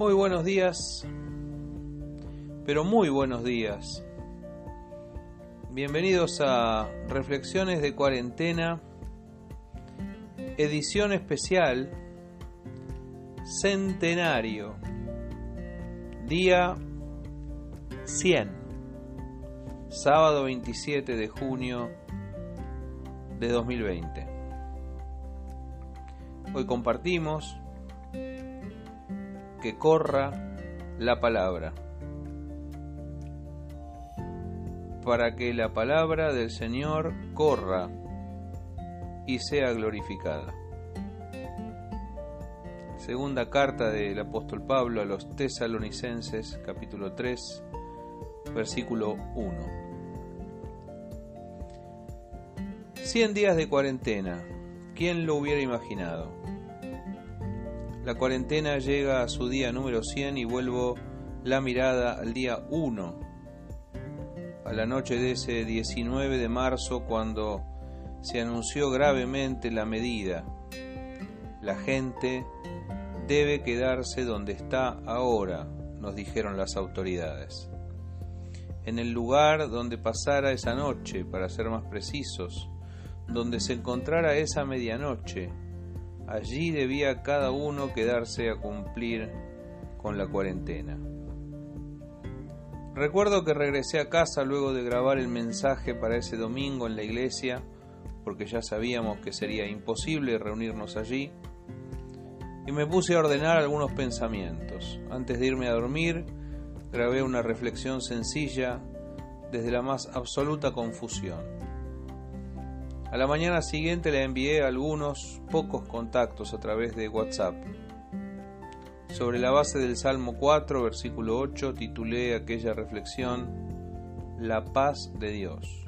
Muy buenos días, pero muy buenos días. Bienvenidos a Reflexiones de Cuarentena, edición especial, centenario, día 100, sábado 27 de junio de 2020. Hoy compartimos que corra la palabra, para que la palabra del Señor corra y sea glorificada. Segunda carta del apóstol Pablo a los tesalonicenses, capítulo 3, versículo 1. Cien días de cuarentena, ¿quién lo hubiera imaginado? La cuarentena llega a su día número 100 y vuelvo la mirada al día 1, a la noche de ese 19 de marzo cuando se anunció gravemente la medida. La gente debe quedarse donde está ahora, nos dijeron las autoridades. En el lugar donde pasara esa noche, para ser más precisos, donde se encontrara esa medianoche, Allí debía cada uno quedarse a cumplir con la cuarentena. Recuerdo que regresé a casa luego de grabar el mensaje para ese domingo en la iglesia, porque ya sabíamos que sería imposible reunirnos allí, y me puse a ordenar algunos pensamientos. Antes de irme a dormir, grabé una reflexión sencilla desde la más absoluta confusión. A la mañana siguiente le envié algunos pocos contactos a través de WhatsApp. Sobre la base del Salmo 4, versículo 8, titulé aquella reflexión La paz de Dios.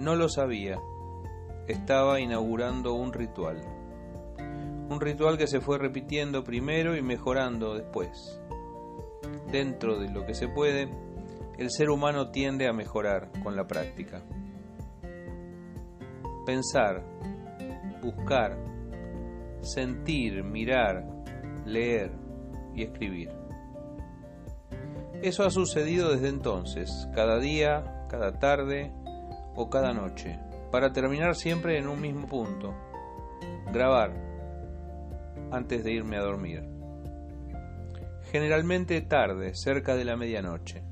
No lo sabía, estaba inaugurando un ritual. Un ritual que se fue repitiendo primero y mejorando después. Dentro de lo que se puede, el ser humano tiende a mejorar con la práctica pensar, buscar, sentir, mirar, leer y escribir. Eso ha sucedido desde entonces, cada día, cada tarde o cada noche, para terminar siempre en un mismo punto, grabar, antes de irme a dormir. Generalmente tarde, cerca de la medianoche.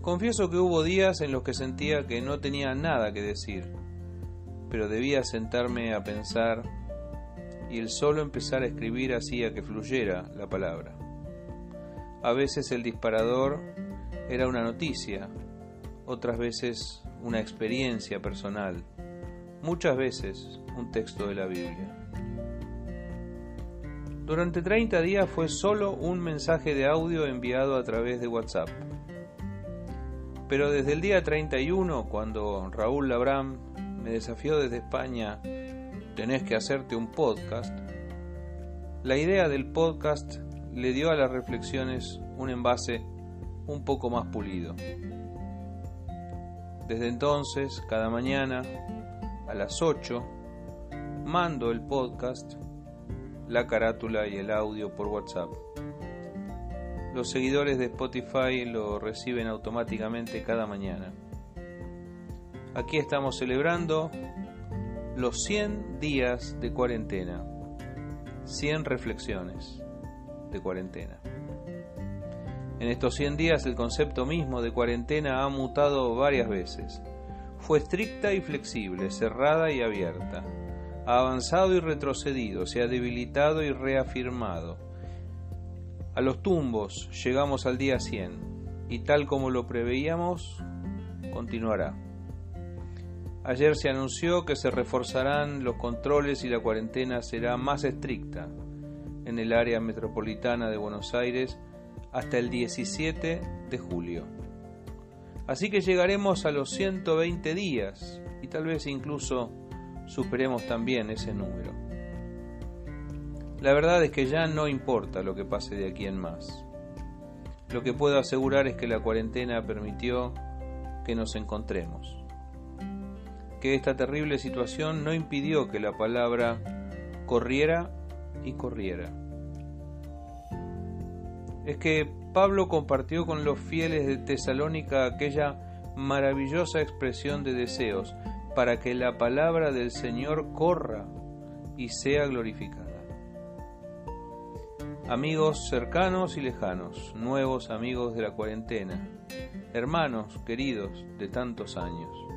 Confieso que hubo días en los que sentía que no tenía nada que decir, pero debía sentarme a pensar y el solo empezar a escribir hacía que fluyera la palabra. A veces el disparador era una noticia, otras veces una experiencia personal, muchas veces un texto de la Biblia. Durante 30 días fue solo un mensaje de audio enviado a través de WhatsApp. Pero desde el día 31, cuando Raúl Labram me desafió desde España, tenés que hacerte un podcast, la idea del podcast le dio a las reflexiones un envase un poco más pulido. Desde entonces, cada mañana, a las 8, mando el podcast, la carátula y el audio por WhatsApp. Los seguidores de Spotify lo reciben automáticamente cada mañana. Aquí estamos celebrando los 100 días de cuarentena, 100 reflexiones de cuarentena. En estos 100 días el concepto mismo de cuarentena ha mutado varias veces. Fue estricta y flexible, cerrada y abierta. Ha avanzado y retrocedido, se ha debilitado y reafirmado. A los tumbos llegamos al día 100 y tal como lo preveíamos, continuará. Ayer se anunció que se reforzarán los controles y la cuarentena será más estricta en el área metropolitana de Buenos Aires hasta el 17 de julio. Así que llegaremos a los 120 días y tal vez incluso superemos también ese número. La verdad es que ya no importa lo que pase de aquí en más. Lo que puedo asegurar es que la cuarentena permitió que nos encontremos que esta terrible situación no impidió que la palabra corriera y corriera. Es que Pablo compartió con los fieles de Tesalónica aquella maravillosa expresión de deseos para que la palabra del Señor corra y sea glorificada. Amigos cercanos y lejanos, nuevos amigos de la cuarentena, hermanos queridos de tantos años.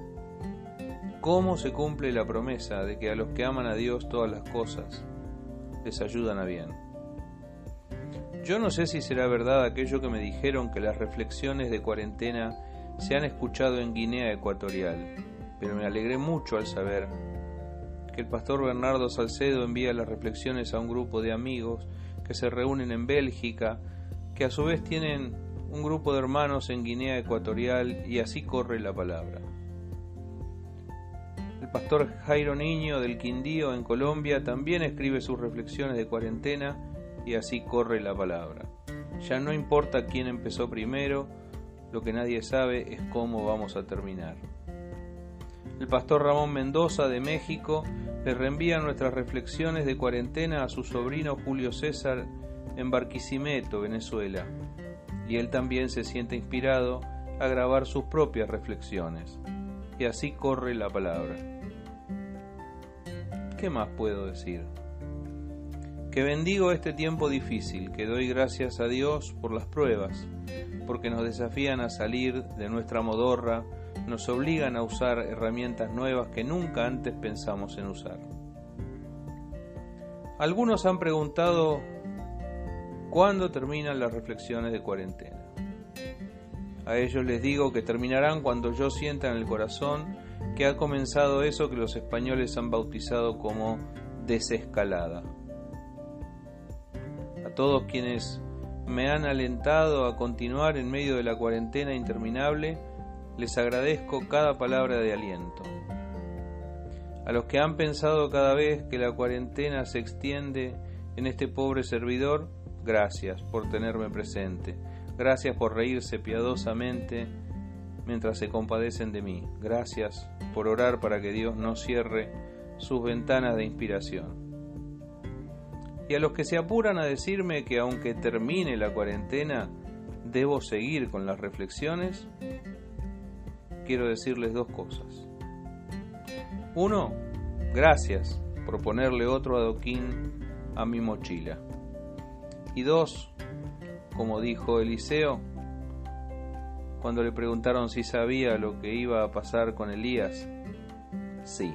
¿Cómo se cumple la promesa de que a los que aman a Dios todas las cosas les ayudan a bien? Yo no sé si será verdad aquello que me dijeron que las reflexiones de cuarentena se han escuchado en Guinea Ecuatorial, pero me alegré mucho al saber que el pastor Bernardo Salcedo envía las reflexiones a un grupo de amigos que se reúnen en Bélgica, que a su vez tienen un grupo de hermanos en Guinea Ecuatorial y así corre la palabra. El pastor Jairo Niño del Quindío en Colombia también escribe sus reflexiones de cuarentena y así corre la palabra. Ya no importa quién empezó primero, lo que nadie sabe es cómo vamos a terminar. El pastor Ramón Mendoza de México le reenvía nuestras reflexiones de cuarentena a su sobrino Julio César en Barquisimeto, Venezuela, y él también se siente inspirado a grabar sus propias reflexiones. Y así corre la palabra. ¿Qué más puedo decir? Que bendigo este tiempo difícil, que doy gracias a Dios por las pruebas, porque nos desafían a salir de nuestra modorra, nos obligan a usar herramientas nuevas que nunca antes pensamos en usar. Algunos han preguntado cuándo terminan las reflexiones de cuarentena. A ellos les digo que terminarán cuando yo sienta en el corazón que ha comenzado eso que los españoles han bautizado como desescalada todos quienes me han alentado a continuar en medio de la cuarentena interminable, les agradezco cada palabra de aliento. A los que han pensado cada vez que la cuarentena se extiende en este pobre servidor, gracias por tenerme presente, gracias por reírse piadosamente mientras se compadecen de mí, gracias por orar para que Dios no cierre sus ventanas de inspiración y a los que se apuran a decirme que aunque termine la cuarentena, debo seguir con las reflexiones, quiero decirles dos cosas. Uno, gracias por ponerle otro adoquín a mi mochila. Y dos, como dijo Eliseo, cuando le preguntaron si sabía lo que iba a pasar con Elías, sí,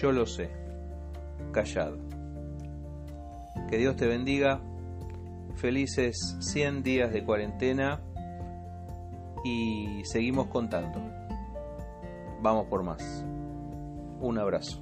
yo lo sé, callado. Que Dios te bendiga. Felices 100 días de cuarentena y seguimos contando. Vamos por más. Un abrazo.